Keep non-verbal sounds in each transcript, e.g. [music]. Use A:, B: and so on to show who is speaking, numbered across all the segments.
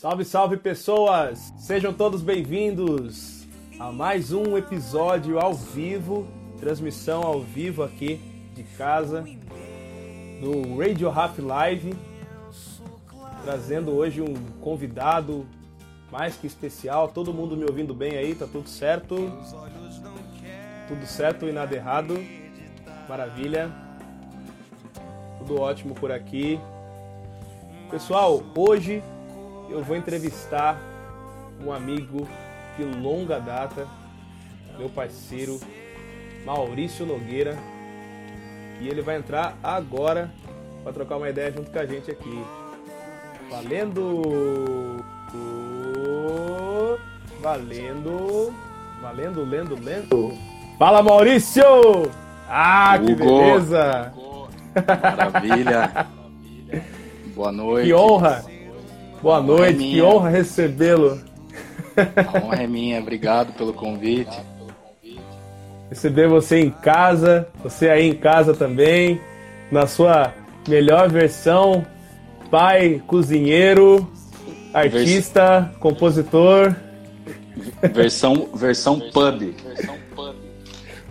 A: Salve, salve pessoas! Sejam todos bem-vindos a mais um episódio ao vivo, transmissão ao vivo aqui de casa, no Radio Rap Live, trazendo hoje um convidado mais que especial. Todo mundo me ouvindo bem aí? Tá tudo certo? Tudo certo e nada errado? Maravilha. Tudo ótimo por aqui. Pessoal, hoje eu vou entrevistar um amigo de longa data, meu parceiro Maurício Nogueira, e ele vai entrar agora para trocar uma ideia junto com a gente aqui. Valendo! Valendo! Valendo, lendo, lendo! Fala Maurício! Ah, que beleza!
B: Maravilha! Boa [laughs] noite.
A: Que honra! Boa noite, é que honra recebê-lo.
B: A honra é minha, obrigado pelo convite.
A: Receber você em casa, você aí em casa também, na sua melhor versão, pai, cozinheiro, artista, Vers... compositor.
B: Versão, versão pub.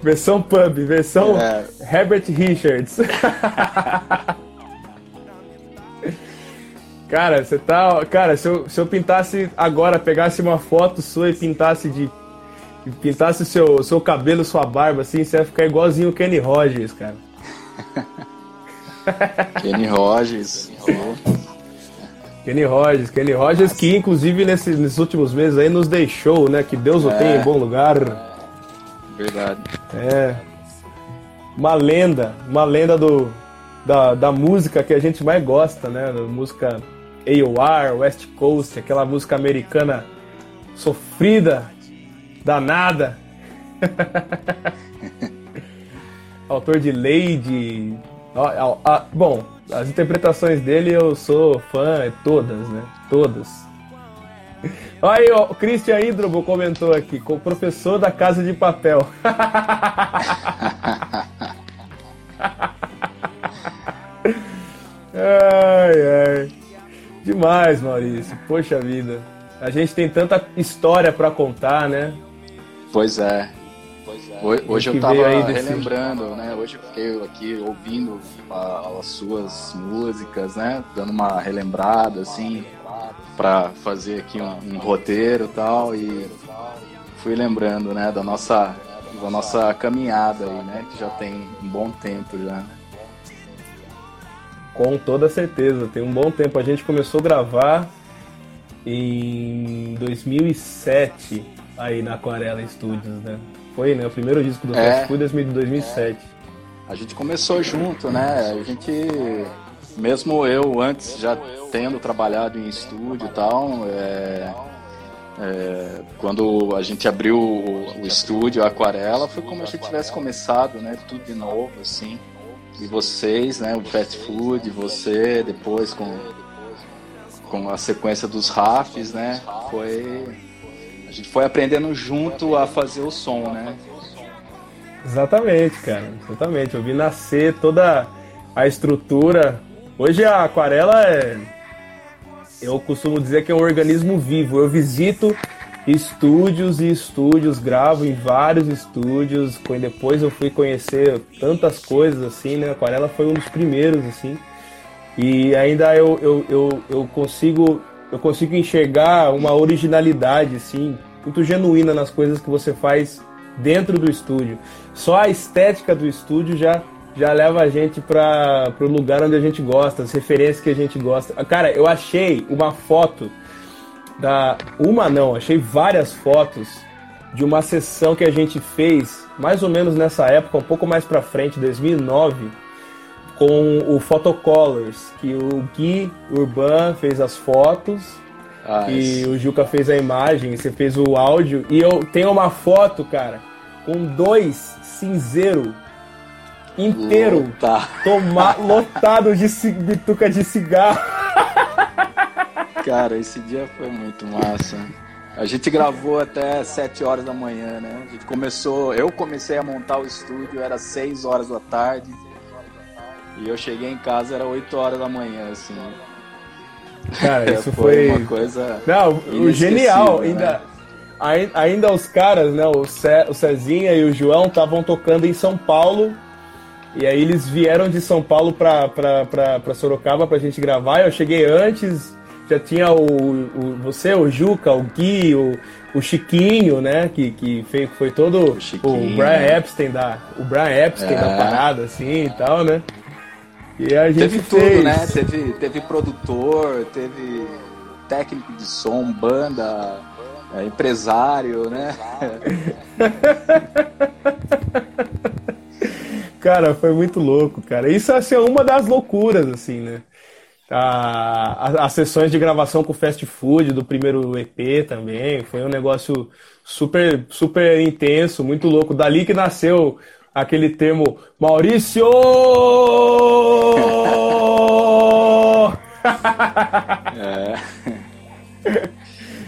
A: Versão pub, versão é. Herbert Richards. [laughs] Cara, você tá. Cara, se eu, se eu pintasse agora, pegasse uma foto sua e pintasse de. Pintasse seu, seu cabelo, sua barba, assim, você ia ficar igualzinho o Kenny Rogers, cara. [laughs]
B: Kenny Rogers.
A: Kenny Rogers, Kenny Rogers, que inclusive nesses, nesses últimos meses aí nos deixou, né? Que Deus o é. tenha em bom lugar.
B: Verdade.
A: É. Uma lenda, uma lenda do, da, da música que a gente mais gosta, né? Música AOR, West Coast, aquela música americana sofrida, danada. [laughs] Autor de Lady. Bom, as interpretações dele eu sou fã, é todas, né? Todas. Aí, ó, o Christian Hidrobo comentou aqui, com o professor da Casa de Papel. [laughs] ai, ai. Demais, Maurício. Poxa vida. A gente tem tanta história para contar, né?
B: Pois é. Pois é. Hoje, eu tava relembrando, né? Hoje eu fiquei aqui ouvindo as suas músicas, né? Dando uma relembrada, assim, para fazer aqui um, um roteiro e tal. E fui lembrando, né? Da nossa, da nossa caminhada aí, né? Que já tem um bom tempo já.
A: Com toda certeza, tem um bom tempo. A gente começou a gravar em 2007 aí na Aquarela Studios, né? Foi, né? O primeiro disco do é, foi em 2007.
B: É. A gente começou junto, né? A gente, mesmo eu antes já tendo trabalhado em estúdio e tal, é, é, quando a gente abriu o, o estúdio, a Aquarela, foi como se tivesse começado, né? Tudo de novo, assim e vocês, né, o fast food, você depois com com a sequência dos rafs, né, foi a gente foi aprendendo junto a fazer o som, né?
A: Exatamente, cara, exatamente. Eu vi nascer toda a estrutura. Hoje a aquarela é eu costumo dizer que é um organismo vivo. Eu visito estúdios e estúdios, gravo em vários estúdios. Depois eu fui conhecer tantas coisas assim, né? Aquarela foi um dos primeiros, assim. E ainda eu, eu, eu, eu consigo eu consigo enxergar uma originalidade, assim, muito genuína nas coisas que você faz dentro do estúdio. Só a estética do estúdio já já leva a gente para o lugar onde a gente gosta, as referências que a gente gosta. Cara, eu achei uma foto da uma não, achei várias fotos de uma sessão que a gente fez mais ou menos nessa época, um pouco mais para frente, 2009, com o Photocolors, que o Gui Urban fez as fotos ah, e o Juca fez a imagem, você fez o áudio e eu tenho uma foto, cara, com dois cinzeiro inteiro, toma, [laughs] lotado de bituca de cigarro. [laughs]
B: Cara, esse dia foi muito massa. A gente gravou até 7 horas da manhã, né? A gente começou, eu comecei a montar o estúdio, era 6 horas da tarde. E eu cheguei em casa, era 8 horas da manhã, assim.
A: Cara, [laughs] isso foi,
B: foi uma coisa.
A: Não, o genial. Ainda, né? ainda os caras, né? O, Ce, o Cezinha e o João estavam tocando em São Paulo. E aí eles vieram de São Paulo pra, pra, pra, pra Sorocaba pra gente gravar. Eu cheguei antes, já tinha o, o você, o Juca, o Gui, o, o Chiquinho, né? Que, que foi, foi todo o, o Brian Epstein da. O Brian Epstein é. da parada, assim e tal, né?
B: E a gente teve fez... tudo, né? Teve, teve produtor, teve técnico de som, banda, é, empresário, né? [laughs]
A: cara, foi muito louco, cara. Isso assim, é uma das loucuras, assim, né? As sessões de gravação com o fast food do primeiro EP também foi um negócio super super intenso, muito louco. Dali que nasceu aquele termo Maurício! é.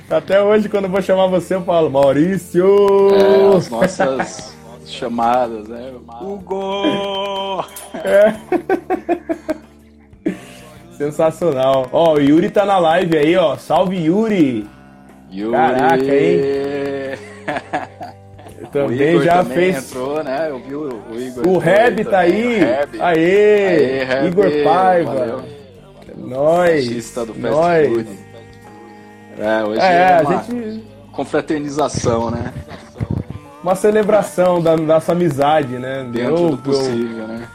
A: Até hoje, quando eu vou chamar você, eu falo Maurício!
B: É, as nossas chamadas, né? Hugo! É. [laughs]
A: Sensacional. Ó, o Yuri tá na live aí, ó. Salve, Yuri!
B: Yuri! Caraca, hein? [laughs]
A: também já também fez.
B: Entrou, né? Eu vi o, o Igor.
A: O Reb tá aí. Aê, Aê Reb, Igor Paiva. Valeu. Nós.
B: do Fast nós. Food. É, hoje é, é uma a gente... confraternização, né?
A: Uma celebração da nossa amizade, né?
B: Dentro eu, do possível, eu... né?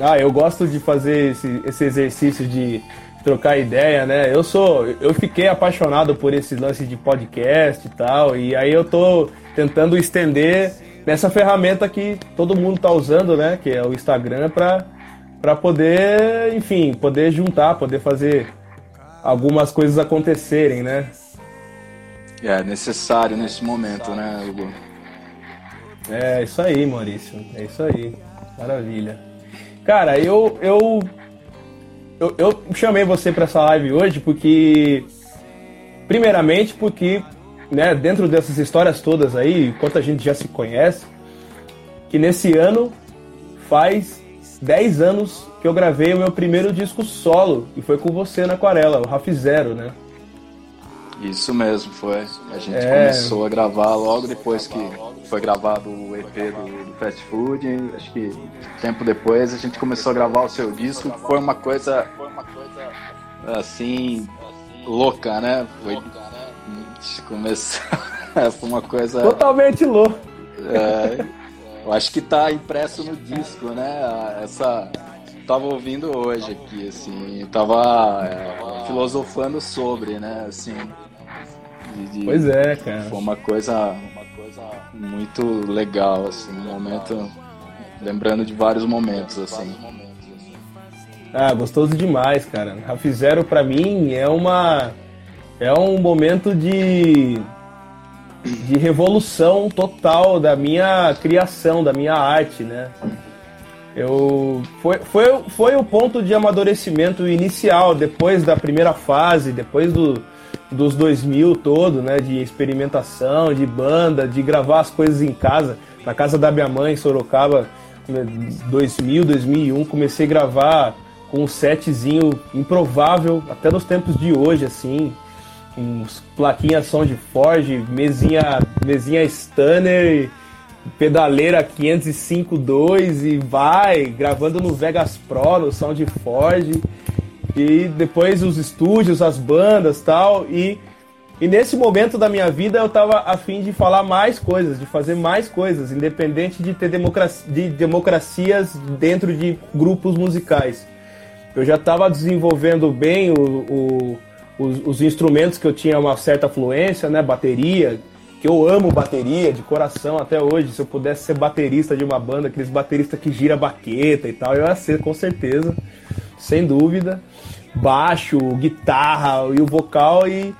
A: Ah, eu gosto de fazer esse, esse exercício de trocar ideia, né? Eu sou, eu fiquei apaixonado por esse lance de podcast e tal, e aí eu tô tentando estender nessa ferramenta que todo mundo está usando, né? Que é o Instagram para para poder, enfim, poder juntar, poder fazer algumas coisas acontecerem, né?
B: É necessário nesse momento, né, Hugo?
A: É isso aí, Maurício. É isso aí. Maravilha. Cara, eu eu eu, eu chamei você para essa live hoje porque primeiramente porque né, dentro dessas histórias todas aí, enquanto a gente já se conhece, que nesse ano faz 10 anos que eu gravei o meu primeiro disco solo, e foi com você na Aquarela, o Raf Zero, né?
B: Isso mesmo, foi. A gente é... começou a gravar logo depois que foi gravado o EP do, do, Fast Food. Acho que tempo depois a gente começou a gravar o seu disco. Foi uma coisa, assim, louca, né? Foi começou. [laughs] Foi uma coisa.
A: Totalmente louco.
B: É, eu acho que tá impresso no disco, né? Essa. Tava ouvindo hoje aqui, assim, tava é, filosofando sobre, né? Assim.
A: De, de, pois é, cara.
B: Foi uma coisa, coisa muito legal, assim, um momento. Lembrando de vários momentos, assim.
A: Ah, gostoso demais, cara. Raf Zero pra mim é uma é um momento de, de revolução total da minha criação, da minha arte, né? Eu, foi, foi, foi o ponto de amadurecimento inicial, depois da primeira fase, depois do, dos 2000 todo, né? De experimentação, de banda, de gravar as coisas em casa. Na casa da minha mãe, em Sorocaba, 2000, 2001, comecei a gravar com um setzinho improvável, até nos tempos de hoje, assim uns plaquinhas som de Forge, mesinha, mesinha Stunner, pedaleira 505.2 e vai gravando no Vegas Pro, no de Forge. E depois os estúdios, as bandas tal. E, e nesse momento da minha vida eu tava afim de falar mais coisas, de fazer mais coisas, independente de ter democracia, de democracias dentro de grupos musicais. Eu já estava desenvolvendo bem o, o os, os, instrumentos que eu tinha uma certa fluência, né? Bateria, que eu amo bateria de coração até hoje. Se eu pudesse ser baterista de uma banda, aqueles bateristas que gira baqueta e tal, eu ia ser com certeza, sem dúvida. Baixo, guitarra e o vocal e,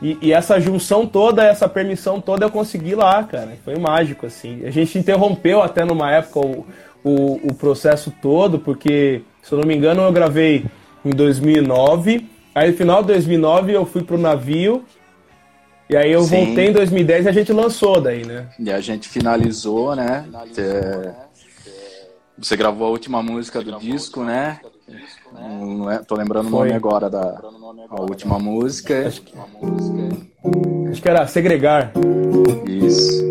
A: e, e, essa junção toda, essa permissão toda eu consegui lá, cara. Foi mágico, assim. A gente interrompeu até numa época o, o, o processo todo, porque, se eu não me engano, eu gravei em 2009 Aí no final de 2009 eu fui pro navio. E aí eu Sim. voltei em 2010 e a gente lançou daí, né?
B: E a gente finalizou, né? É... Você gravou a última música do disco, né? Não é, tô lembrando Foi. o nome agora da a última música.
A: Acho que, acho que era Segregar.
B: Isso.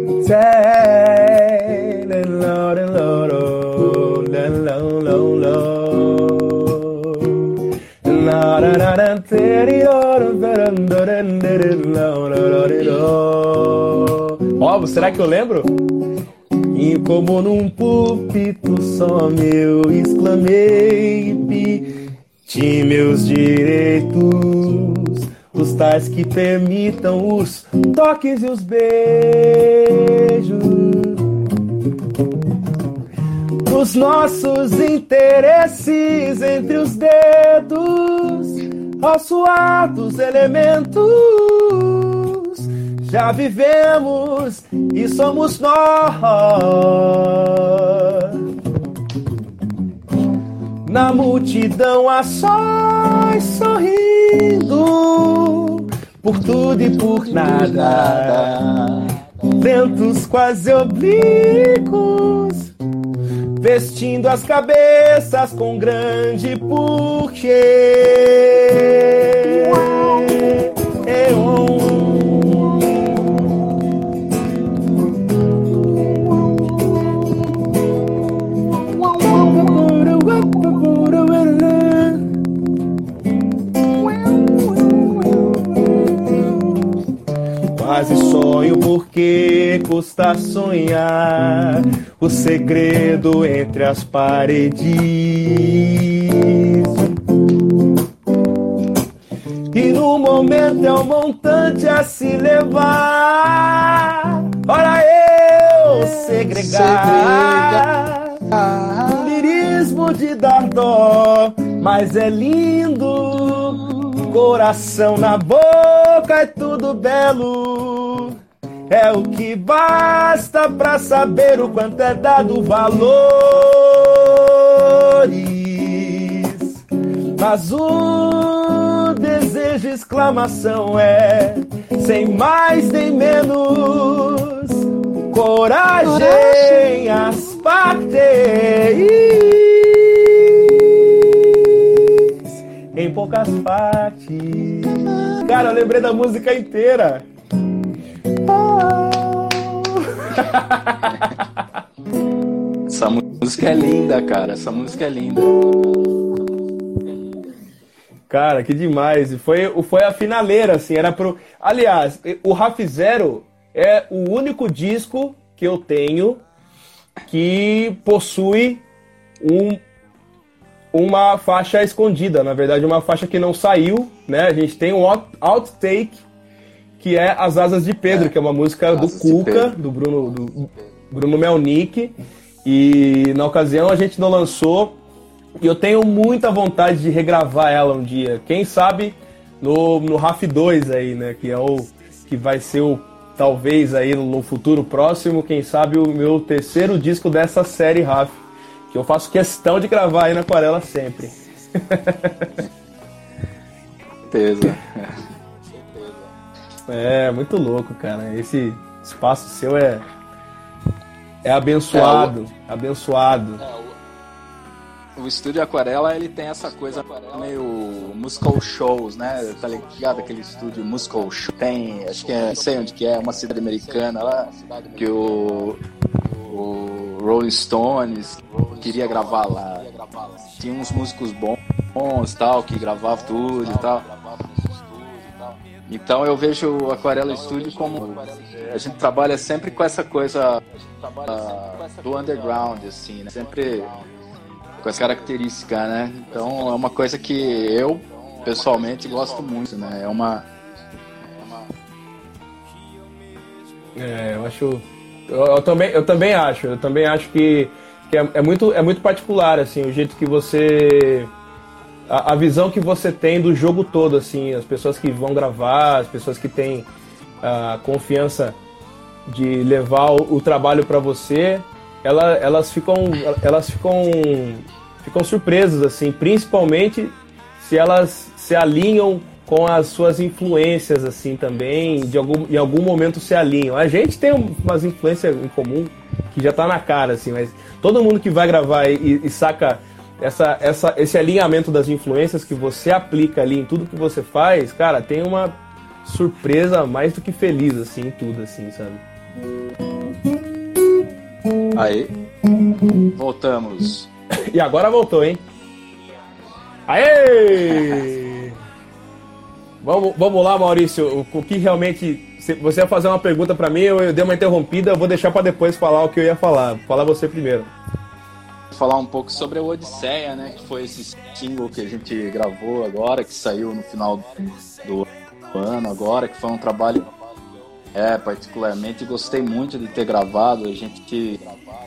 A: Ó, oh, será que eu lembro? E como num púlpito só meu exclamei pedi meus direitos, os tais que permitam os toques e os beijos. Os nossos interesses entre os dedos, aos suados elementos já vivemos e somos nós. Na multidão a sós sorrindo, por tudo e por nada. Ventos quase oblíquos, vestindo as cabeças com grande porquê. Sonho porque custa sonhar o segredo entre as paredes. E no momento é um montante a se levar. Ora eu segregar. Um lirismo de dar dó, mas é lindo coração na boca é tudo belo. É o que basta pra saber o quanto é dado valores. Mas o desejo, exclamação é sem mais nem menos. Coragem, as partes. em poucas partes. Cara, eu lembrei da música inteira. [laughs]
B: Essa música é linda, cara. Essa música é linda.
A: Cara, que demais. Foi, foi a finaleira, assim. Era pro. Aliás, o Raf Zero é o único disco que eu tenho que possui um uma faixa escondida, na verdade, uma faixa que não saiu, né? A gente tem um outtake, que é As Asas de Pedro, é. que é uma música do Cuca, do Bruno, do Bruno Melnick. E na ocasião a gente não lançou. E eu tenho muita vontade de regravar ela um dia. Quem sabe no, no RAF 2 aí, né? Que é o. que vai ser o. Talvez aí no futuro próximo, quem sabe o meu terceiro disco dessa série RAF que eu faço questão de gravar aí na aquarela sempre. [laughs]
B: Certeza.
A: É, muito louco, cara. Esse espaço seu é é abençoado, é, o... abençoado.
B: É, o... o estúdio Aquarela, ele tem essa coisa meio musical shows, né? Tá ligado aquele estúdio musical show? Tem, acho que é, não sei onde que é, uma cidade americana lá, que o o Rolling Stones queria gravar lá. Tinha uns músicos bons, tal, que gravavam tudo e tal. Então eu vejo o Aquarela Studio como a gente trabalha sempre com essa coisa uh, do underground, assim, né? sempre com essa característica, né? Então é uma coisa que eu pessoalmente gosto muito, né? É uma
A: é, eu acho eu, eu, também, eu também acho. Eu também acho que, que é, é, muito, é muito particular, assim, o jeito que você. A, a, visão que você tem do jogo todo, assim, as pessoas que vão gravar, as pessoas que têm a confiança de levar o, o trabalho para você, ela, elas ficam. Elas ficam. ficam surpresas, assim, principalmente se elas se alinham com as suas influências, assim, também, de algum, em algum momento se alinham. A gente tem umas influências em comum que já tá na cara, assim, mas todo mundo que vai gravar e, e saca essa, essa, esse alinhamento das influências que você aplica ali em tudo que você faz, cara, tem uma surpresa mais do que feliz, assim, em tudo, assim, sabe?
B: Aí, voltamos.
A: E agora voltou, hein? Aê! vamos, vamos lá, Maurício. O, o que realmente. Você ia fazer uma pergunta para mim, eu, eu dei uma interrompida, eu vou deixar para depois falar o que eu ia falar. Falar você primeiro
B: falar um pouco sobre a Odisseia, né? Que foi esse single que a gente gravou agora, que saiu no final do ano agora, que foi um trabalho. É, particularmente gostei muito de ter gravado. A gente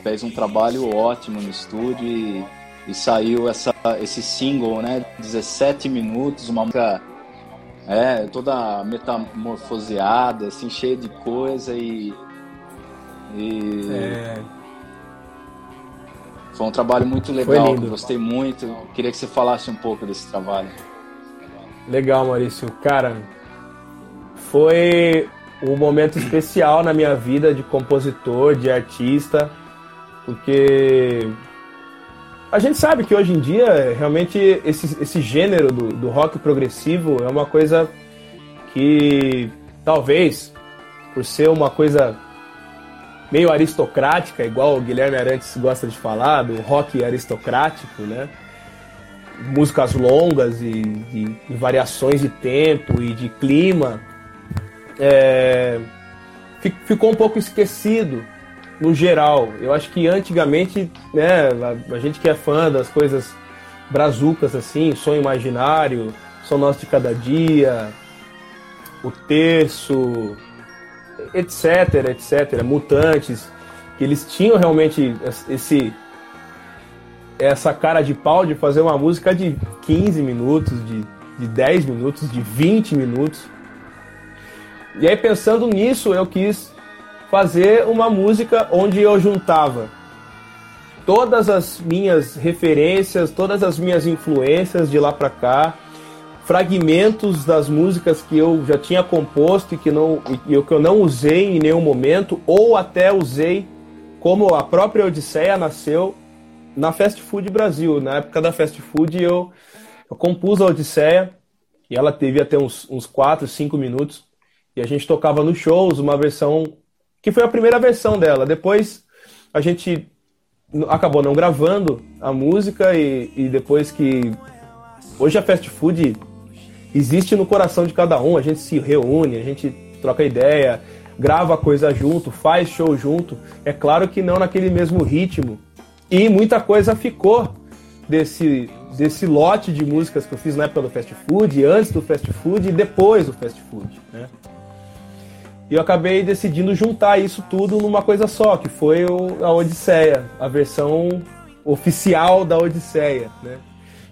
B: fez um trabalho ótimo no estúdio e, e saiu essa, esse single, né? 17 minutos, uma música é, toda metamorfoseada, assim, cheia de coisa e. e... É foi um trabalho muito legal, gostei muito. Queria que você falasse um pouco desse trabalho.
A: Legal, Maurício. Cara, foi um momento especial na minha vida de compositor, de artista, porque a gente sabe que hoje em dia, realmente, esse, esse gênero do, do rock progressivo é uma coisa que talvez, por ser uma coisa meio aristocrática, igual o Guilherme Arantes gosta de falar, do rock aristocrático, né? Músicas longas e, e, e variações de tempo e de clima. É, ficou um pouco esquecido no geral. Eu acho que antigamente, né, a, a gente que é fã das coisas brazucas assim, Sonho Imaginário, São Nosso de Cada Dia, O Terço, etc, etc, mutantes, que eles tinham realmente esse essa cara de pau de fazer uma música de 15 minutos, de, de 10 minutos, de 20 minutos. E aí pensando nisso, eu quis fazer uma música onde eu juntava todas as minhas referências, todas as minhas influências de lá para cá, fragmentos das músicas que eu já tinha composto e que, não, e que eu não usei em nenhum momento, ou até usei como a própria Odisseia nasceu na Fast Food Brasil. Na época da Fast Food eu, eu compus a Odisseia e ela teve até uns, uns 4, 5 minutos. E a gente tocava nos shows uma versão que foi a primeira versão dela. Depois a gente acabou não gravando a música e, e depois que. Hoje a Fast Food existe no coração de cada um. A gente se reúne, a gente troca ideia, grava coisa junto, faz show junto. É claro que não naquele mesmo ritmo. E muita coisa ficou desse, desse lote de músicas que eu fiz na época do fast food, antes do fast food e depois do fast food. Né? E eu acabei decidindo juntar isso tudo numa coisa só, que foi o, a Odisseia, a versão oficial da Odisseia. Né?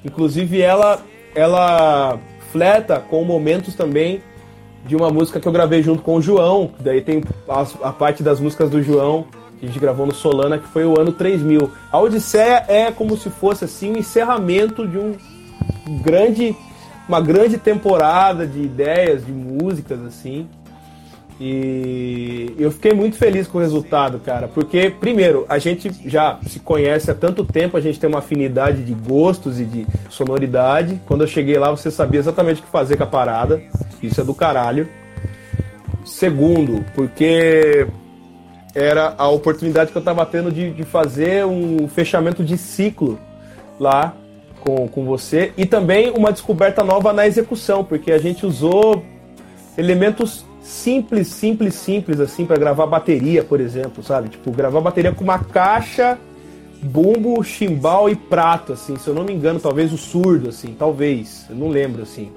A: Inclusive ela, ela fleta com momentos também de uma música que eu gravei junto com o João. Daí tem a, a, parte das músicas do João que a gente gravou no Solana, que foi o ano 3000. A Odisseia é como se fosse assim o um encerramento de um grande uma grande temporada de ideias, de músicas assim. E eu fiquei muito feliz com o resultado, cara, porque, primeiro, a gente já se conhece há tanto tempo, a gente tem uma afinidade de gostos e de sonoridade. Quando eu cheguei lá, você sabia exatamente o que fazer com a parada, isso é do caralho. Segundo, porque era a oportunidade que eu tava tendo de, de fazer um fechamento de ciclo lá com, com você e também uma descoberta nova na execução, porque a gente usou elementos simples, simples, simples, assim, para gravar bateria, por exemplo, sabe? Tipo, gravar bateria com uma caixa, bumbo, chimbal e prato, assim, se eu não me engano, talvez o surdo, assim, talvez, eu não lembro, assim.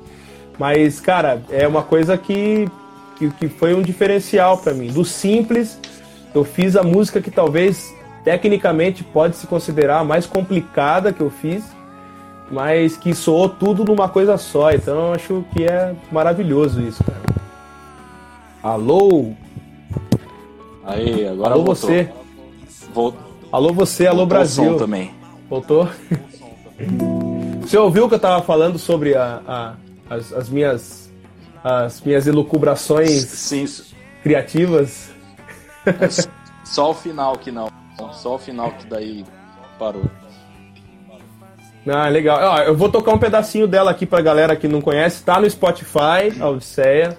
A: Mas, cara, é uma coisa que, que, que foi um diferencial para mim. Do simples, eu fiz a música que talvez tecnicamente pode se considerar a mais complicada que eu fiz, mas que soou tudo numa coisa só. Então eu acho que é maravilhoso isso, cara. Alô?
B: Aí, agora
A: alô voltou. você.
B: Voltou.
A: Alô você, alô voltou Brasil.
B: também.
A: Voltou? [laughs] Você ouviu que eu tava falando sobre a, a, as, as, minhas as minhas elucubrações
B: Sim.
A: criativas? [laughs]
B: Só o final que não. Só o final que daí parou.
A: Ah, legal. Ó, eu vou tocar um pedacinho dela aqui pra galera que não conhece. Tá no Spotify, a Odisseia.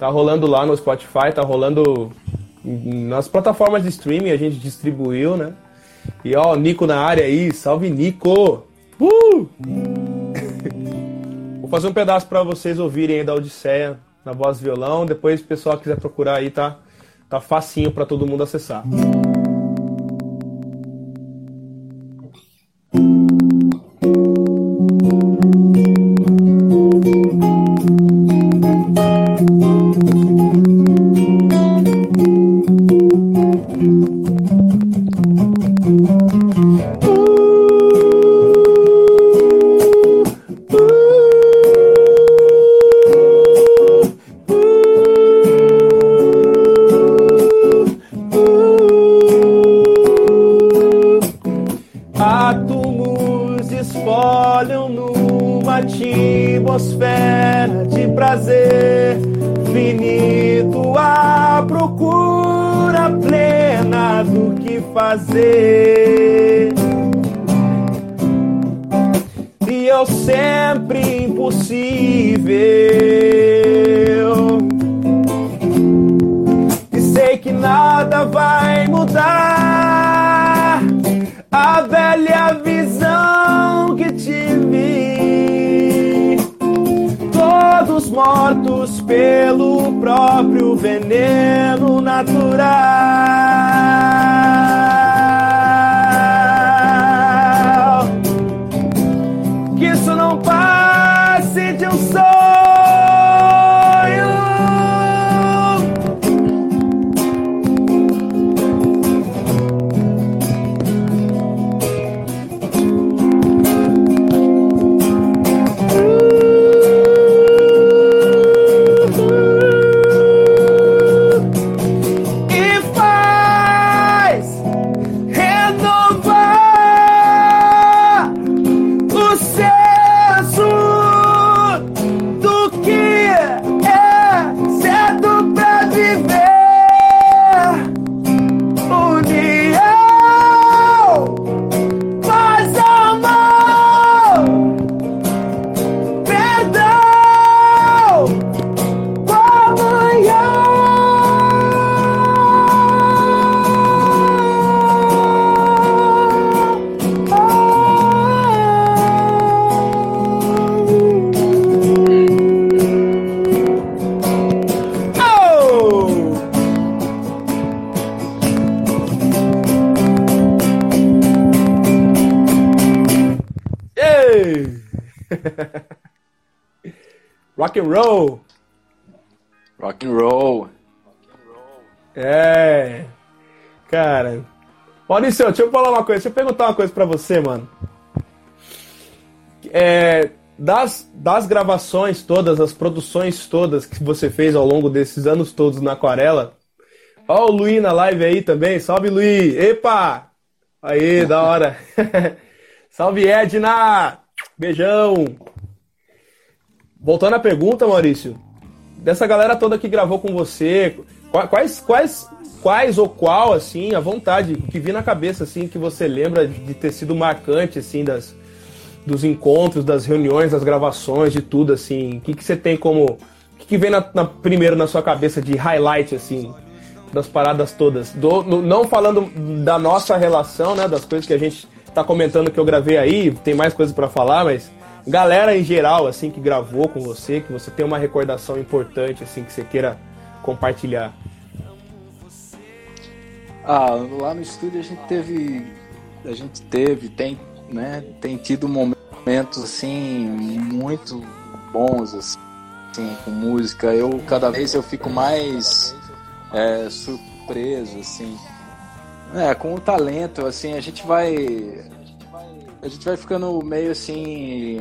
A: Tá rolando lá no Spotify, tá rolando nas plataformas de streaming, a gente distribuiu, né? E ó, Nico na área aí, salve Nico! Uh! [laughs] Vou fazer um pedaço para vocês ouvirem aí da Odisseia na voz violão. Depois, se o pessoal quiser procurar aí, tá, tá facinho para todo mundo acessar. fazer. E eu sempre impossível. E sei que nada vai mudar a velha visão que tive. Todos mortos pelo próprio veneno natural. Rock and roll.
B: Rock and roll.
A: É. Cara. Maurício, deixa eu falar uma coisa. Deixa eu perguntar uma coisa pra você, mano. É, das, das gravações todas, as produções todas que você fez ao longo desses anos todos na Aquarela. Ó o Luí na live aí também. Salve, Luí. Epa! Aí, da hora. [laughs] Salve, Edna! Beijão! Voltando à pergunta, Maurício, dessa galera toda que gravou com você, quais, quais, quais ou qual, assim, a vontade que vi na cabeça, assim, que você lembra de ter sido marcante, assim, das, dos encontros, das reuniões, das gravações, de tudo, assim, o que, que você tem como, o que, que vem na, na, primeiro na sua cabeça de highlight, assim, das paradas todas, Do, no, não falando da nossa relação, né, das coisas que a gente tá comentando que eu gravei aí, tem mais coisas para falar, mas galera em geral, assim, que gravou com você, que você tem uma recordação importante, assim, que você queira compartilhar?
B: Ah, lá no estúdio a gente teve, a gente teve, tem, né, tem tido momentos, assim, muito bons, assim, com música. Eu, cada vez eu fico mais é, surpreso, assim, é, com o talento, assim, a gente vai a gente vai ficando meio assim,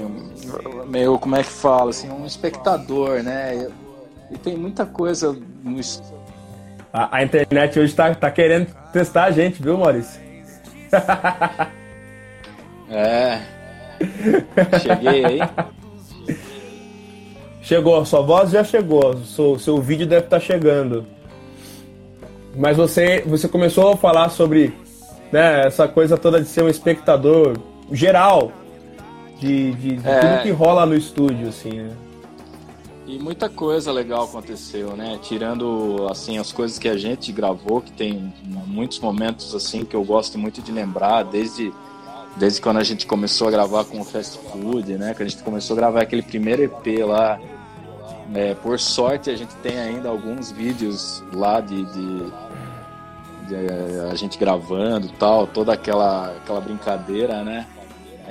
B: meio, como é que fala, assim, um espectador, né? E tem muita coisa no...
A: A, a internet hoje tá, tá querendo testar a gente, viu, Maurício?
B: é. Cheguei aí.
A: Chegou, sua voz já chegou, seu, seu vídeo deve estar tá chegando. Mas você, você começou a falar sobre né, essa coisa toda de ser um espectador geral. de, de, de é... tudo que rola no estúdio, assim, né?
B: E muita coisa legal aconteceu, né? Tirando assim as coisas que a gente gravou, que tem muitos momentos assim que eu gosto muito de lembrar, desde desde quando a gente começou a gravar com o fast food, né? Que a gente começou a gravar aquele primeiro EP lá. É, por sorte a gente tem ainda alguns vídeos lá de, de, de a gente gravando, tal, toda aquela aquela brincadeira, né?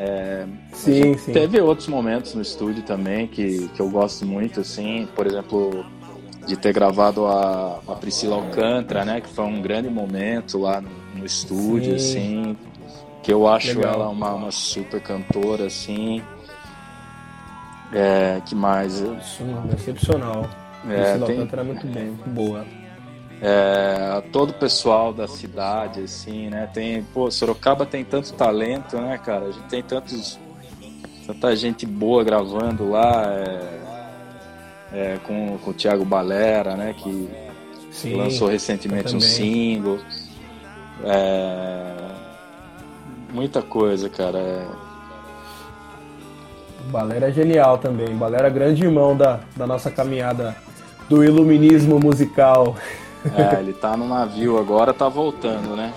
B: É,
A: sim, sim.
B: Teve outros momentos no estúdio também que, que eu gosto muito, assim, por exemplo, de ter gravado a, a Priscila Alcântara, né? Que foi um grande momento lá no, no estúdio, sim. assim. Que eu acho Legal. ela uma, uma super cantora, assim. É, que mais?
A: Sim, excepcional. É, Priscila tem... Alcântara é muito bem, muito boa
B: é, todo o pessoal da cidade, assim, né? Tem, pô, Sorocaba tem tanto talento, né, cara? A gente tem tantos, tanta gente boa gravando lá, é, é, com, com o Thiago Balera, né? Que Sim, lançou recentemente um single. É, muita coisa, cara. É.
A: Balera é genial também. Balera é grande irmão da, da nossa caminhada do iluminismo musical. [laughs]
B: É, ele tá no navio agora, tá voltando, né?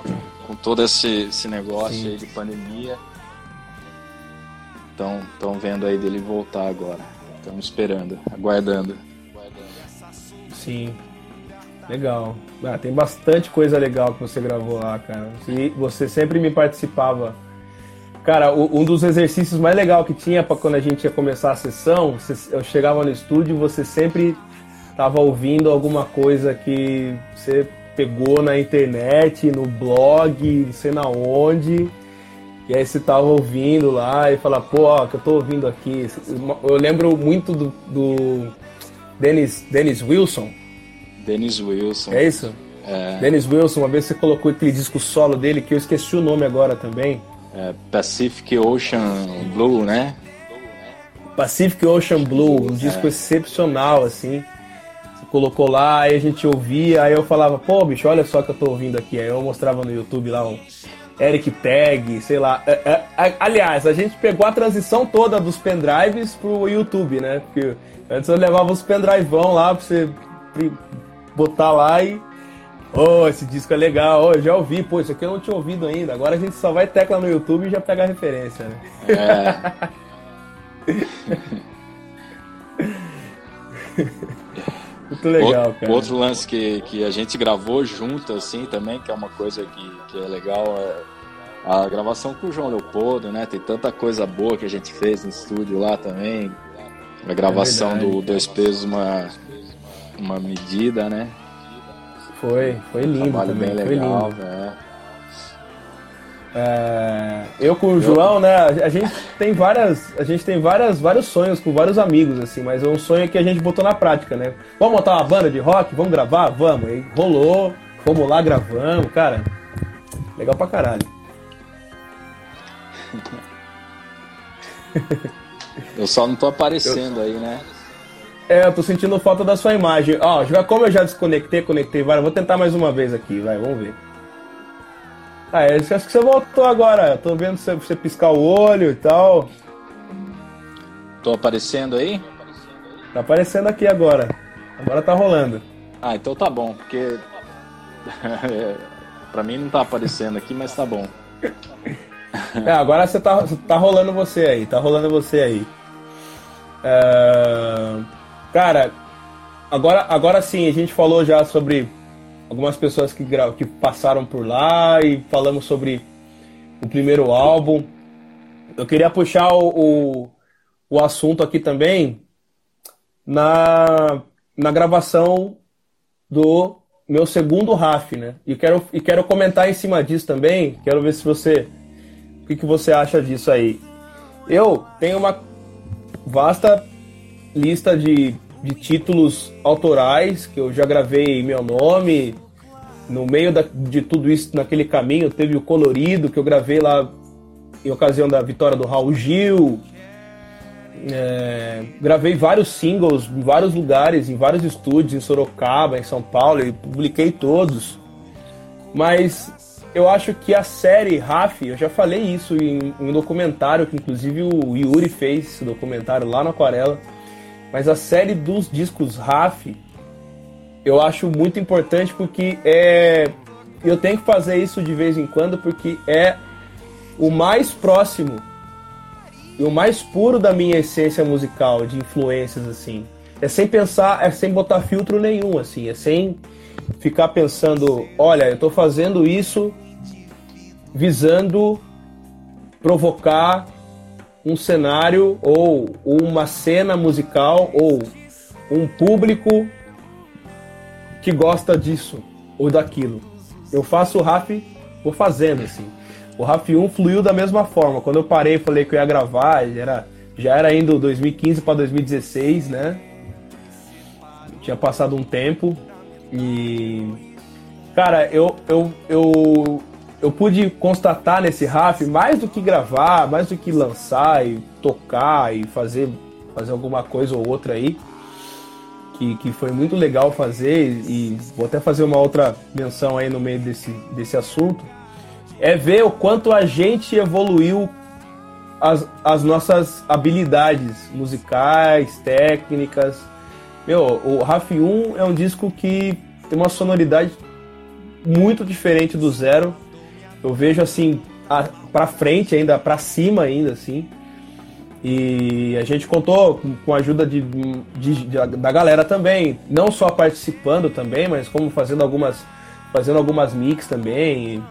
B: Com todo esse, esse negócio Sim. aí de pandemia. Então, estão vendo aí dele voltar agora. Estamos esperando, aguardando.
A: Sim. Legal. Ah, tem bastante coisa legal que você gravou lá, cara. E você sempre me participava. Cara, um dos exercícios mais legais que tinha para quando a gente ia começar a sessão, eu chegava no estúdio e você sempre tava ouvindo alguma coisa que você pegou na internet, no blog, não sei na onde, e aí você tava ouvindo lá e fala, pô, ó, que eu tô ouvindo aqui. Eu lembro muito do, do Dennis, Dennis Wilson.
B: Dennis Wilson.
A: É isso? É. Dennis Wilson, uma vez você colocou aquele disco solo dele, que eu esqueci o nome agora também.
B: É, Pacific Ocean Blue, né?
A: Pacific Ocean Blue, um disco é. excepcional, assim colocou lá, aí a gente ouvia, aí eu falava, pô, bicho, olha só que eu tô ouvindo aqui. Aí eu mostrava no YouTube lá um Eric Tag, sei lá. É, é, aliás, a gente pegou a transição toda dos pendrives pro YouTube, né? Porque antes eu levava os pendrivão lá pra você botar lá e. Oh, esse disco é legal, oh, já ouvi, pô, isso aqui eu não tinha ouvido ainda. Agora a gente só vai tecla no YouTube e já pega a referência, né? É. [laughs] Muito legal,
B: outro, cara. Outro lance que, que a gente gravou junto, assim, também, que é uma coisa que, que é legal, é a gravação com o João Leopoldo, né? Tem tanta coisa boa que a gente fez no estúdio lá também. A gravação é do Dois Pesos, uma, uma medida, né?
A: Foi, foi lindo. Um trabalho também, bem legal, velho. É, eu com o João, né? A gente tem várias, a gente tem várias, vários sonhos com vários amigos assim, mas é um sonho que a gente botou na prática, né? Vamos montar uma banda de rock, vamos gravar, vamos. Aí rolou, fomos lá gravamos, cara. Legal pra caralho. [laughs]
B: Eu só não tô aparecendo eu... aí, né?
A: É, eu tô sentindo falta da sua imagem. Ó, como eu já desconectei, conectei várias, vou tentar mais uma vez aqui, vai, vamos ver. Ah, é, acho que você voltou agora. Tô vendo você, você piscar o olho e tal.
B: Tô aparecendo aí?
A: Tá aparecendo aqui agora. Agora tá rolando.
B: Ah, então tá bom, porque. [laughs] pra mim não tá aparecendo aqui, mas tá bom. [laughs]
A: É, agora você tá, tá rolando você aí, tá rolando você aí. É... Cara, agora, agora sim, a gente falou já sobre algumas pessoas que, que passaram por lá e falamos sobre o primeiro álbum. Eu queria puxar o, o, o assunto aqui também na, na gravação do meu segundo RAF, né? E quero, e quero comentar em cima disso também. Quero ver se você. O que, que você acha disso aí? Eu tenho uma vasta lista de de títulos autorais, que eu já gravei meu nome. No meio da, de tudo isso, naquele caminho, teve o Colorido, que eu gravei lá em ocasião da vitória do Raul Gil. É, gravei vários singles em vários lugares, em vários estúdios, em Sorocaba, em São Paulo, e publiquei todos. Mas eu acho que a série Raf, eu já falei isso em, em um documentário que inclusive o Yuri fez esse documentário lá na Aquarela. Mas a série dos discos Raf, eu acho muito importante porque é eu tenho que fazer isso de vez em quando porque é o mais próximo e o mais puro da minha essência musical, de influências assim. É sem pensar, é sem botar filtro nenhum assim, é sem ficar pensando, olha, eu estou fazendo isso visando provocar um cenário ou uma cena musical ou um público que gosta disso ou daquilo. Eu faço o RAF, vou fazendo assim. O RAF 1 fluiu da mesma forma. Quando eu parei e falei que eu ia gravar, já era, já era indo 2015 para 2016, né? Tinha passado um tempo e cara, eu eu, eu eu pude constatar nesse RAF mais do que gravar, mais do que lançar e tocar e fazer, fazer alguma coisa ou outra aí, que, que foi muito legal fazer e vou até fazer uma outra menção aí no meio desse, desse assunto, é ver o quanto a gente evoluiu as, as nossas habilidades musicais, técnicas. Meu, o RAF 1 é um disco que tem uma sonoridade muito diferente do zero eu vejo assim a, pra frente ainda, pra cima ainda, assim. E a gente contou com, a ajuda de, de, de, da galera também, não só participando também, mas como fazendo algumas fazendo algumas mix também.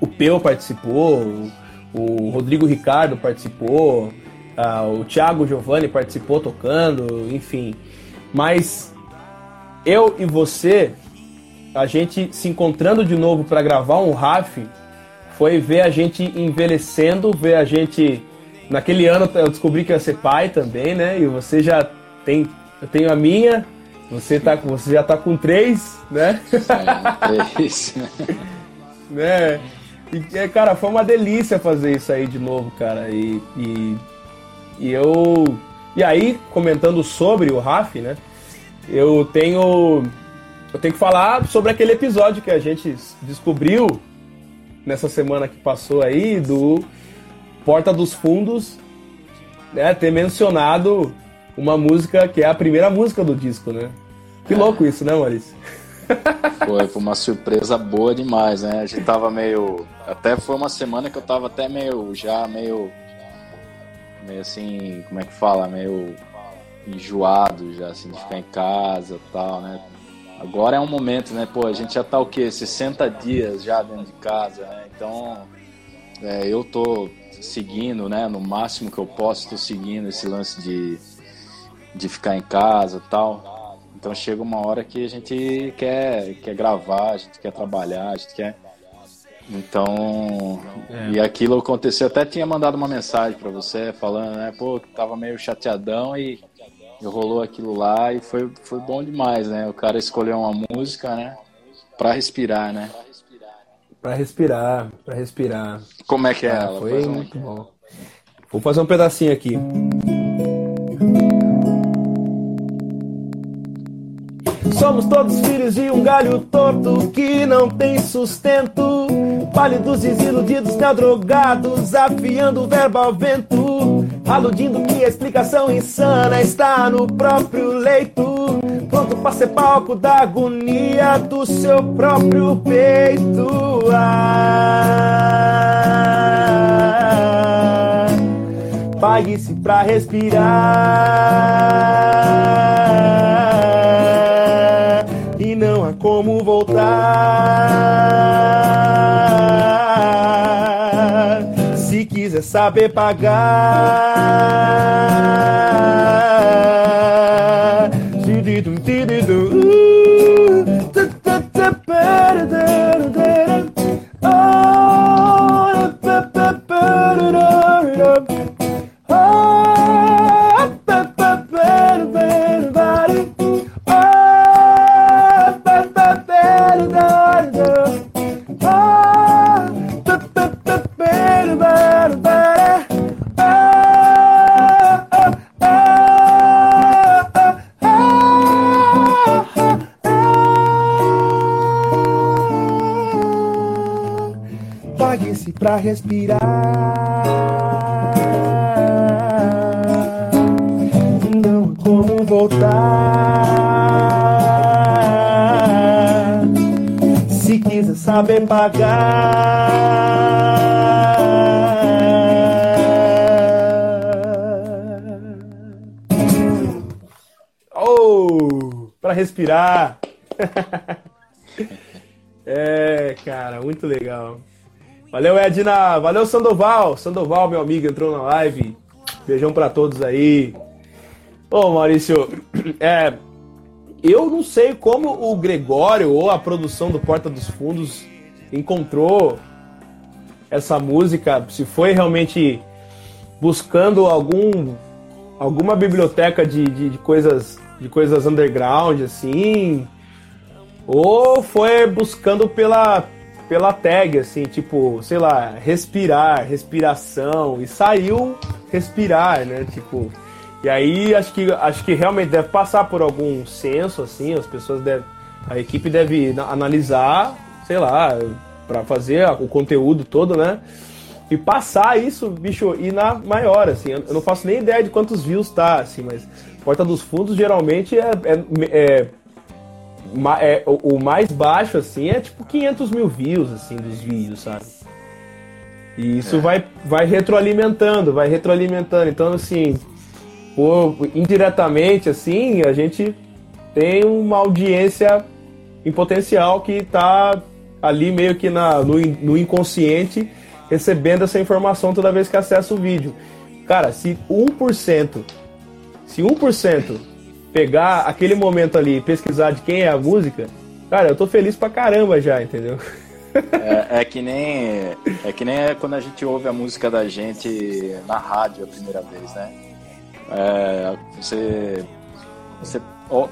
A: O Peu participou, o, o Rodrigo Ricardo participou, o Thiago Giovanni participou tocando, enfim. Mas eu e você, a gente se encontrando de novo para gravar um RAF, foi ver a gente envelhecendo, ver a gente. Naquele ano eu descobri que ia ser pai também, né? E você já tem. Eu tenho a minha, você, tá, você já tá com três, né? É, três. [laughs] né? E, é, cara, foi uma delícia fazer isso aí de novo, cara. E, e, e eu. E aí, comentando sobre o Raf, né? Eu tenho. Eu tenho que falar sobre aquele episódio que a gente descobriu nessa semana que passou aí do Porta dos Fundos, né, ter mencionado uma música que é a primeira música do disco, né? Que é. louco isso, né, Maurício? [laughs]
B: Foi, foi uma surpresa boa demais, né? A gente tava meio. Até foi uma semana que eu tava até meio. Já meio. Meio assim. Como é que fala? Meio enjoado já, assim, de ficar em casa e tal, né? Agora é um momento, né? Pô, a gente já tá o quê? 60 dias já dentro de casa, né? Então, é, eu tô seguindo, né? No máximo que eu posso, tô seguindo esse lance de, de ficar em casa e tal. Então chega uma hora que a gente quer, quer gravar, a gente quer trabalhar, a gente quer. Então, é. e aquilo aconteceu. até tinha mandado uma mensagem para você falando, né? Pô, que tava meio chateadão e rolou aquilo lá e foi, foi bom demais, né? O cara escolheu uma música, né? Pra respirar, né?
A: Pra respirar, pra respirar.
B: Como é que é ah,
A: ela? Foi muito bom. Vou fazer um pedacinho aqui. Somos todos filhos de um galho torto que não tem sustento. Pálidos e iludidos, drogados, afiando o verbo ao vento. Aludindo que a explicação insana está no próprio leito. Pronto para ser palco da agonia do seu próprio peito. Ah, Pague-se pra respirar. E não há como voltar. Saber pagar. Pagar. Oh, para respirar. [laughs] é, cara, muito legal. Valeu, Edna. Valeu, Sandoval. Sandoval, meu amigo, entrou na live. Beijão para todos aí. Ô, Maurício, é, eu não sei como o Gregório ou a produção do Porta dos Fundos encontrou essa música, se foi realmente buscando algum alguma biblioteca de, de, de coisas de coisas underground assim, ou foi buscando pela pela tag assim, tipo, sei lá, respirar, respiração e saiu respirar, né? Tipo, e aí acho que acho que realmente deve passar por algum senso assim, as pessoas devem a equipe deve analisar, sei lá, para fazer o conteúdo todo, né? E passar isso, bicho, e na maior, assim. Eu não faço nem ideia de quantos views tá, assim, mas Porta dos Fundos geralmente é, é, é, é o mais baixo, assim, é tipo 500 mil views, assim, dos vídeos, sabe? E isso é. vai, vai retroalimentando, vai retroalimentando. Então, assim, por, indiretamente, assim, a gente tem uma audiência em potencial que está ali meio que na, no, no inconsciente recebendo essa informação toda vez que acessa o vídeo. Cara, se 1%, se 1% pegar aquele momento ali e pesquisar de quem é a música, cara, eu tô feliz pra caramba já, entendeu?
B: É, é, que nem é que nem quando a gente ouve a música da gente na rádio a primeira vez, né? É, você, você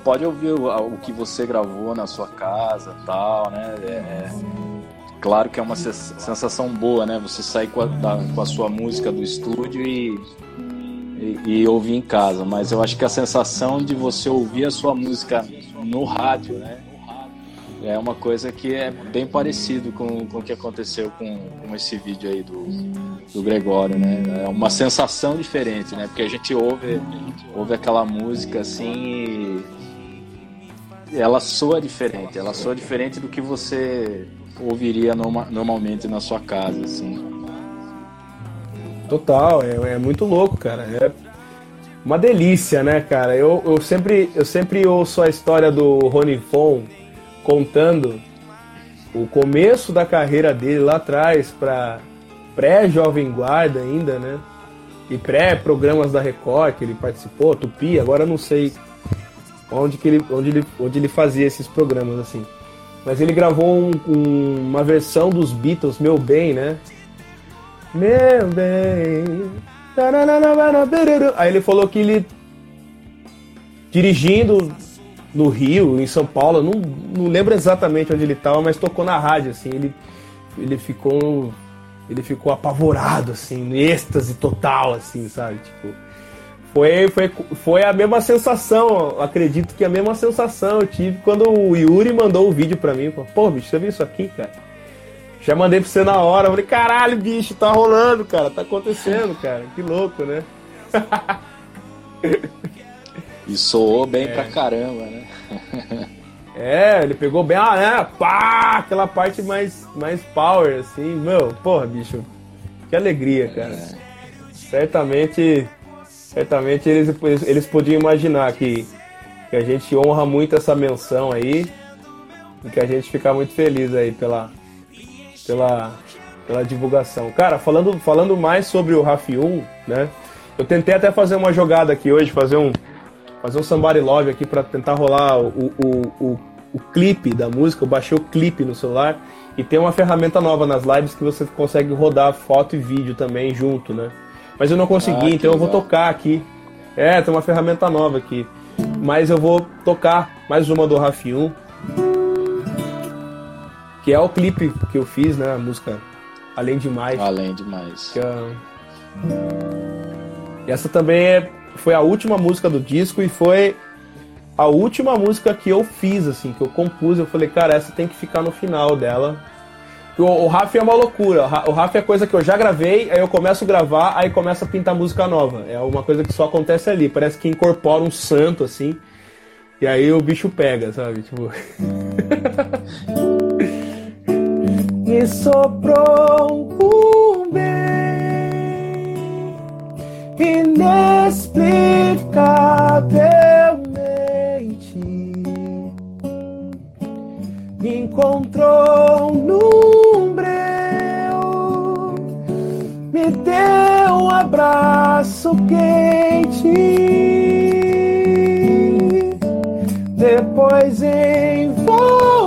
B: pode ouvir o, o, que você gravou na sua casa tal, né? É, é, claro que é uma sensação boa, né? Você sair com a, da, com a sua música do estúdio e, e, e, ouvir em casa. Mas eu acho que a sensação de você ouvir a sua música no rádio, né? É uma coisa que é bem parecido com, com o que aconteceu com, com esse vídeo aí do, do Gregório, né? É uma sensação diferente, né? Porque a gente ouve, ouve aquela música assim e ela soa diferente, ela soa diferente do que você ouviria norma, normalmente na sua casa, assim.
A: Total, é, é muito louco, cara. É uma delícia, né, cara? Eu, eu, sempre, eu sempre ouço a história do Rony Fon contando o começo da carreira dele lá atrás para pré-jovem guarda ainda, né? E pré-programas da Record que ele participou, Tupi, agora não sei onde que ele, onde ele, onde ele fazia esses programas assim. Mas ele gravou um, um, uma versão dos Beatles, Meu Bem, né? Meu bem. Aí ele falou que ele dirigindo no Rio, em São Paulo, não, não lembro exatamente onde ele estava, mas tocou na rádio, assim, ele, ele ficou ele ficou apavorado, assim, em êxtase total, assim, sabe, tipo, foi, foi, foi a mesma sensação, acredito que a mesma sensação eu tive quando o Yuri mandou o vídeo pra mim, pô, bicho, você viu isso aqui, cara? Já mandei pra você na hora, falei, caralho, bicho, tá rolando, cara, tá acontecendo, cara, que louco, né? [laughs]
B: E soou bem é. pra caramba, né? [laughs]
A: é, ele pegou bem, ah, né? Pá, aquela parte mais, mais power, assim. Meu, porra, bicho. Que alegria, cara. É. Certamente, certamente eles, eles podiam imaginar que, que a gente honra muito essa menção aí e que a gente fica muito feliz aí pela, pela, pela divulgação. Cara, falando, falando mais sobre o Rafiun, né? Eu tentei até fazer uma jogada aqui hoje, fazer um, fazer um somebody love aqui para tentar rolar o, o, o, o, clipe da música. Eu baixei o clipe no celular e tem uma ferramenta nova nas lives que você consegue rodar foto e vídeo também junto, né? Mas eu não consegui, ah, então eu vou tocar aqui. É, tem uma ferramenta nova aqui. Mas eu vou tocar mais uma do Rafium. Que é o clipe que eu fiz, né? A música Além Demais.
B: Além Demais. É...
A: E essa também é foi a última música do disco e foi a última música que eu fiz, assim, que eu compus. Eu falei, cara, essa tem que ficar no final dela. O, o é uma loucura. O Raf é coisa que eu já gravei, aí eu começo a gravar, aí começa a pintar música nova. É uma coisa que só acontece ali. Parece que incorpora um santo, assim. E aí o bicho pega, sabe? Tipo. [laughs] e soprou um bem inexplicavelmente me encontrou num breu me deu um abraço quente. Depois envolveu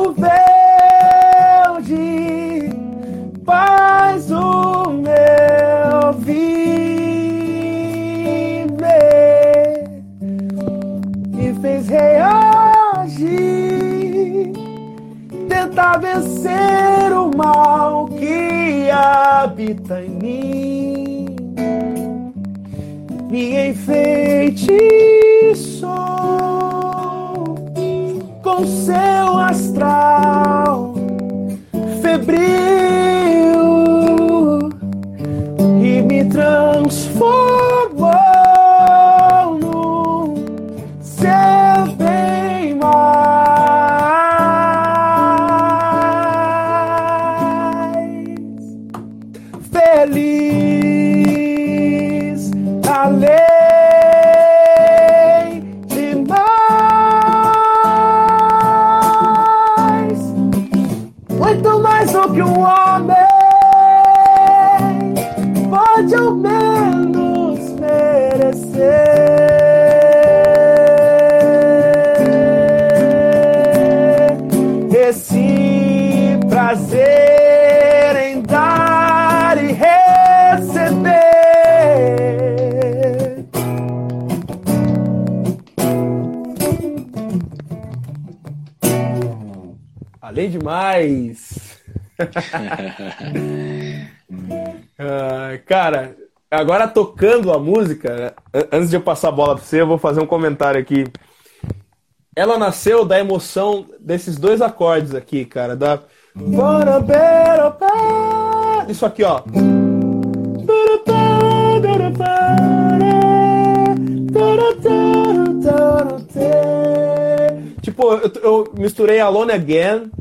A: uh, cara, agora tocando a música, antes de eu passar a bola pra você, eu vou fazer um comentário aqui. Ela nasceu da emoção desses dois acordes aqui, cara, da isso aqui, ó. Tipo, eu, eu misturei Alone Again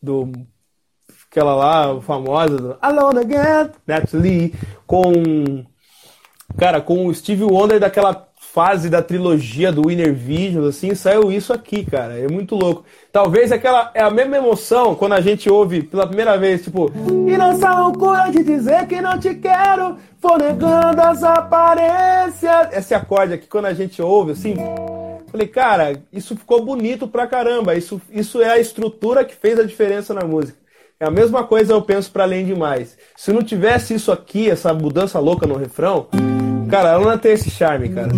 A: do aquela lá famosa Alone Again, Natalie, com cara, com o Steve Wonder daquela fase da trilogia do Winner Vision, assim, saiu isso aqui, cara. É muito louco. Talvez aquela é a mesma emoção quando a gente ouve pela primeira vez, tipo, e nessa loucura de dizer que não te quero, vou negando as aparências. Esse acorde aqui quando a gente ouve, assim, falei, cara, isso ficou bonito pra caramba. Isso, isso é a estrutura que fez a diferença na música. É a mesma coisa eu penso para além demais. Se não tivesse isso aqui, essa mudança louca no refrão, cara, ela não ia ter esse charme, cara.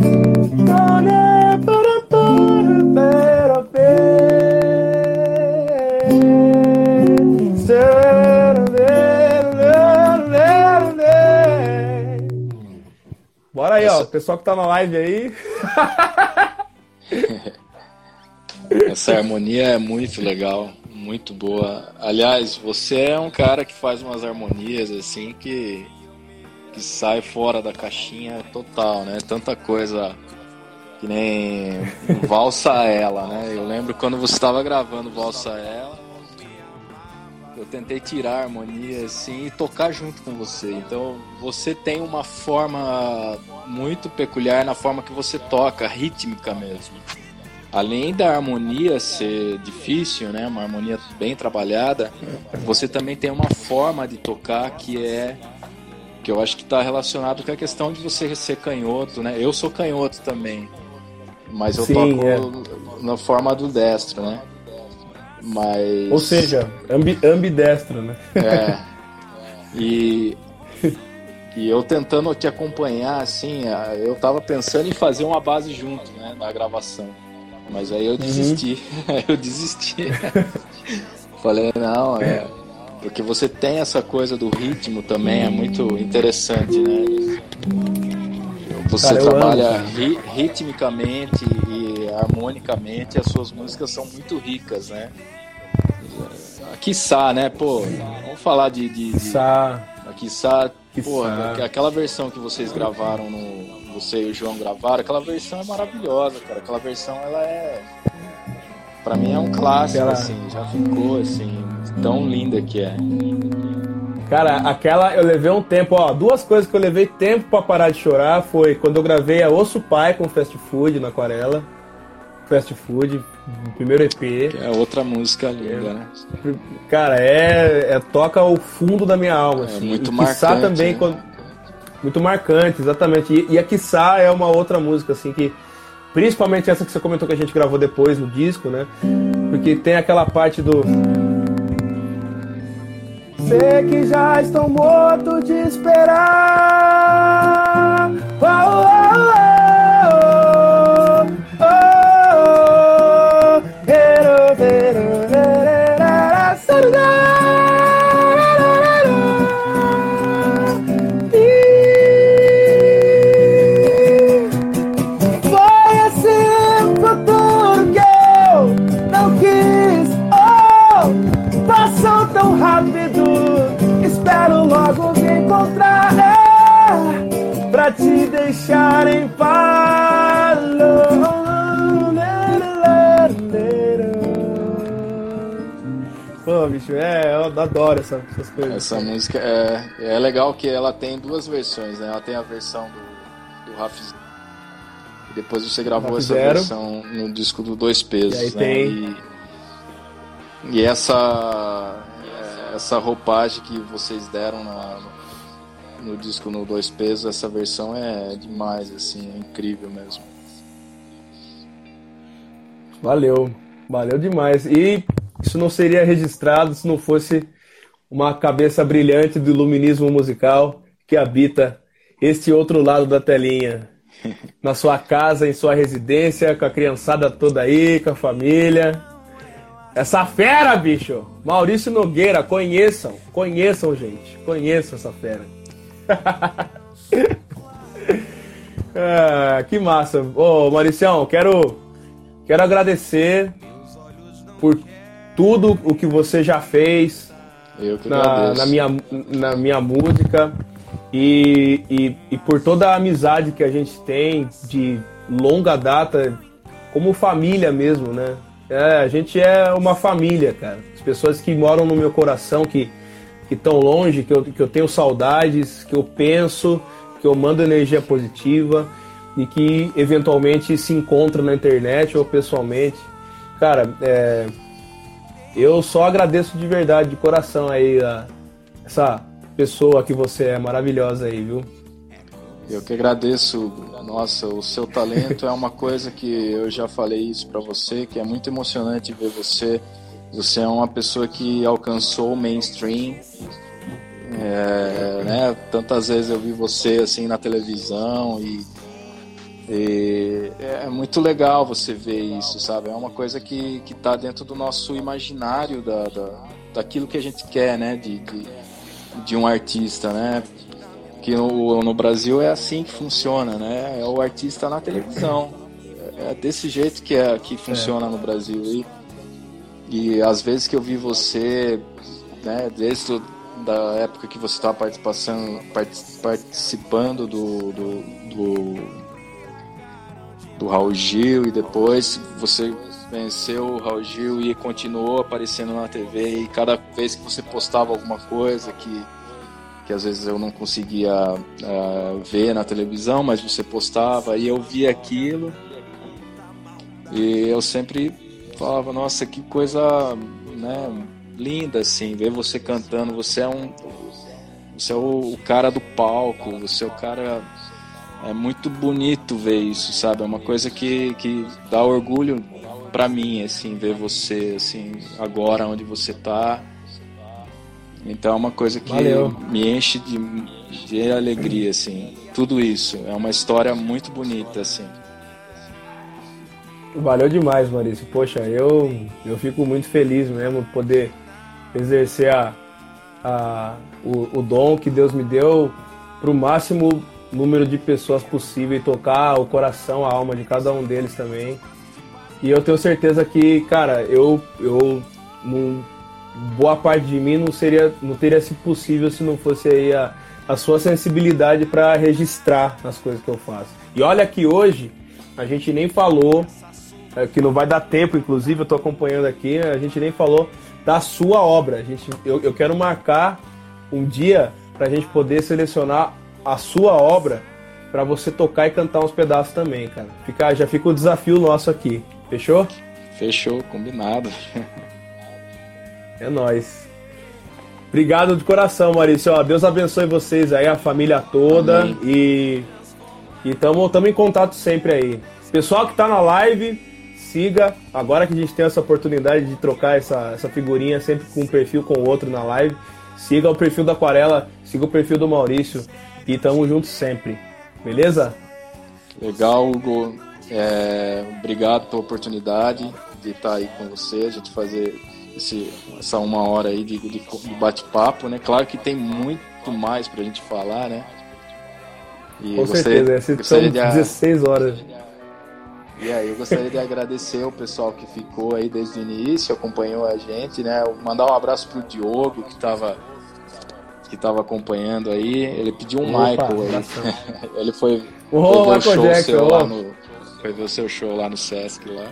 A: Bora aí, ó, o pessoal que tá na live aí. [laughs]
B: Essa harmonia é muito legal muito boa. Aliás, você é um cara que faz umas harmonias assim que que sai fora da caixinha total, né? Tanta coisa que nem Valsa Ela, né? Eu lembro quando você estava gravando Valsa Ela, eu tentei tirar a harmonia assim e tocar junto com você. Então, você tem uma forma muito peculiar na forma que você toca, rítmica mesmo além da harmonia ser difícil, né, uma harmonia bem trabalhada, você também tem uma forma de tocar que é que eu acho que está relacionado com a questão de você ser canhoto, né? Eu sou canhoto também, mas eu Sim, toco é. na forma do destro, né? Mas
A: ou seja, ambi ambidestro, né?
B: É. [laughs] E e eu tentando te acompanhar, assim, eu tava pensando em fazer uma base junto, né, na gravação. Mas aí eu desisti. Uhum. [laughs] eu desisti. Falei, não, é. Porque você tem essa coisa do ritmo também, é muito interessante, né? Você Cara, trabalha ri, ritmicamente e harmonicamente, as suas músicas são muito ricas, né? a Quiçá, né? Pô, vamos falar de. de, de
A: Quiçá.
B: Quiçá, porra, aquela versão que vocês gravaram no. Você e o João gravaram, aquela versão é maravilhosa, cara. Aquela versão ela é. Pra mim é um clássico, aquela... assim, já ficou assim, tão linda que é.
A: Cara, aquela eu levei um tempo, ó. Duas coisas que eu levei tempo para parar de chorar foi quando eu gravei a Osso Pai com Fast Food na Aquarela. Fast Food, primeiro EP.
B: Que é outra música linda, né?
A: Cara, é, é, toca o fundo da minha alma. É assim.
B: muito e marcante.
A: também,
B: né?
A: quando, muito marcante, exatamente. E, e a Kissá é uma outra música, assim, que. Principalmente essa que você comentou que a gente gravou depois no disco, né? Porque tem aquela parte do. Sei que já estou morto de esperar. Oh, oh, Pô, bicho, é, eu adoro essa, essas coisas.
B: Essa música é, é legal que ela tem duas versões, né? Ela tem a versão do, do Raf e depois você gravou essa versão no disco do Dois Pesos,
A: e
B: né?
A: Tem...
B: E, e, essa essa roupagem que vocês deram na, no, no disco no Dois Pesos, essa versão é demais, assim, é incrível mesmo.
A: Valeu, valeu demais. E isso não seria registrado se não fosse uma cabeça brilhante do iluminismo musical que habita este outro lado da telinha. [laughs] Na sua casa, em sua residência, com a criançada toda aí, com a família. Essa fera, bicho! Maurício Nogueira, conheçam, conheçam, gente. Conheçam essa fera. [laughs] ah, que massa. Ô, Mauricião, quero, quero agradecer por tudo o que você já fez
B: na,
A: na, minha, na minha música e, e, e, por toda a amizade que a gente tem de longa data, como família mesmo, né? É, a gente é uma família, cara. As pessoas que moram no meu coração, que estão longe, que eu, que eu tenho saudades, que eu penso, que eu mando energia positiva e que eventualmente se encontram na internet ou pessoalmente. Cara, é, eu só agradeço de verdade, de coração aí, a, essa pessoa que você é maravilhosa aí, viu?
B: Eu que agradeço. Nossa, o seu talento é uma coisa que eu já falei isso para você, que é muito emocionante ver você. Você é uma pessoa que alcançou o mainstream. É, né? Tantas vezes eu vi você assim na televisão e e é muito legal você ver isso, sabe? É uma coisa que, que tá dentro do nosso imaginário da, da, daquilo que a gente quer, né? De, de, de um artista, né? Que no, no Brasil é assim que funciona, né? É o artista na televisão. É desse jeito que, é, que funciona é. no Brasil. E, e às vezes que eu vi você, né? Desde da época que você estava participando, participando do, do, do do Raul Gil e depois você venceu o Raul Gil e continuou aparecendo na TV e cada vez que você postava alguma coisa que, que às vezes eu não conseguia uh, ver na televisão, mas você postava e eu via aquilo. E eu sempre falava, nossa, que coisa né, linda assim, ver você cantando, você é um você é o, o cara do palco, você é o cara é muito bonito ver isso, sabe? É uma coisa que, que dá orgulho para mim, assim, ver você, assim, agora onde você tá. Então é uma coisa que
A: Valeu.
B: me enche de, de alegria, assim. Tudo isso. É uma história muito bonita, assim.
A: Valeu demais, Maurício. Poxa, eu, eu fico muito feliz mesmo poder exercer a, a, o, o dom que Deus me deu para o máximo número de pessoas possível e tocar o coração, a alma de cada um deles também. E eu tenho certeza que, cara, eu, eu não, boa parte de mim não seria, não teria sido possível se não fosse aí a, a sua sensibilidade para registrar as coisas que eu faço. E olha que hoje a gente nem falou, é, que não vai dar tempo, inclusive, eu estou acompanhando aqui, a gente nem falou da sua obra. A gente, eu, eu quero marcar um dia para a gente poder selecionar a sua obra para você tocar e cantar uns pedaços também, cara. Fica, já fica o desafio nosso aqui. Fechou?
B: Fechou, combinado.
A: É nós. Obrigado de coração, Maurício. Ó, Deus abençoe vocês aí, a família toda. Amém. E estamos em contato sempre aí. Pessoal que está na live, siga. Agora que a gente tem essa oportunidade de trocar essa, essa figurinha sempre com um perfil com o outro na live, siga o perfil da Aquarela, siga o perfil do Maurício. E tamo juntos sempre. Beleza?
B: Legal, Hugo. É, obrigado pela oportunidade de estar aí com você, a gente fazer esse, essa uma hora aí de, de, de bate-papo, né? Claro que tem muito mais pra gente falar, né?
A: E com gostaria, certeza, gostaria de, 16 horas.
B: E aí, eu gostaria de agradecer o pessoal que ficou aí desde o início, acompanhou a gente, né? Mandar um abraço pro Diogo, que estava que tava acompanhando aí. Ele pediu um Opa, Michael aí. [laughs] Ele foi,
A: oh, foi ver o show Jackson,
B: seu lá no. Foi ver o seu show lá no Sesc lá.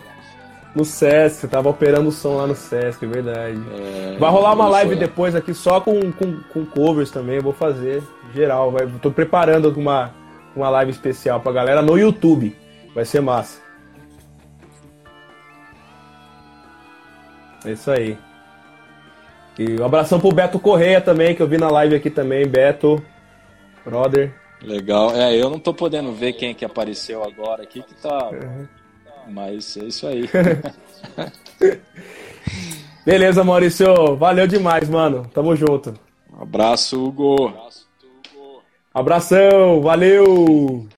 A: No Sesc, tava operando o som lá no Sesc, é verdade. É, vai rolar uma live foi... depois aqui só com, com, com covers também, vou fazer geral. Vai, tô preparando uma, uma live especial pra galera no YouTube. Vai ser massa. É isso aí. E um abração pro Beto Correia também, que eu vi na live aqui também, Beto, brother.
B: Legal. É, eu não tô podendo ver quem é que apareceu agora aqui, que tá. Uhum. Mas é isso aí. [laughs]
A: Beleza, Maurício. Valeu demais, mano. Tamo junto.
B: Um abraço, Hugo.
A: Abração, valeu!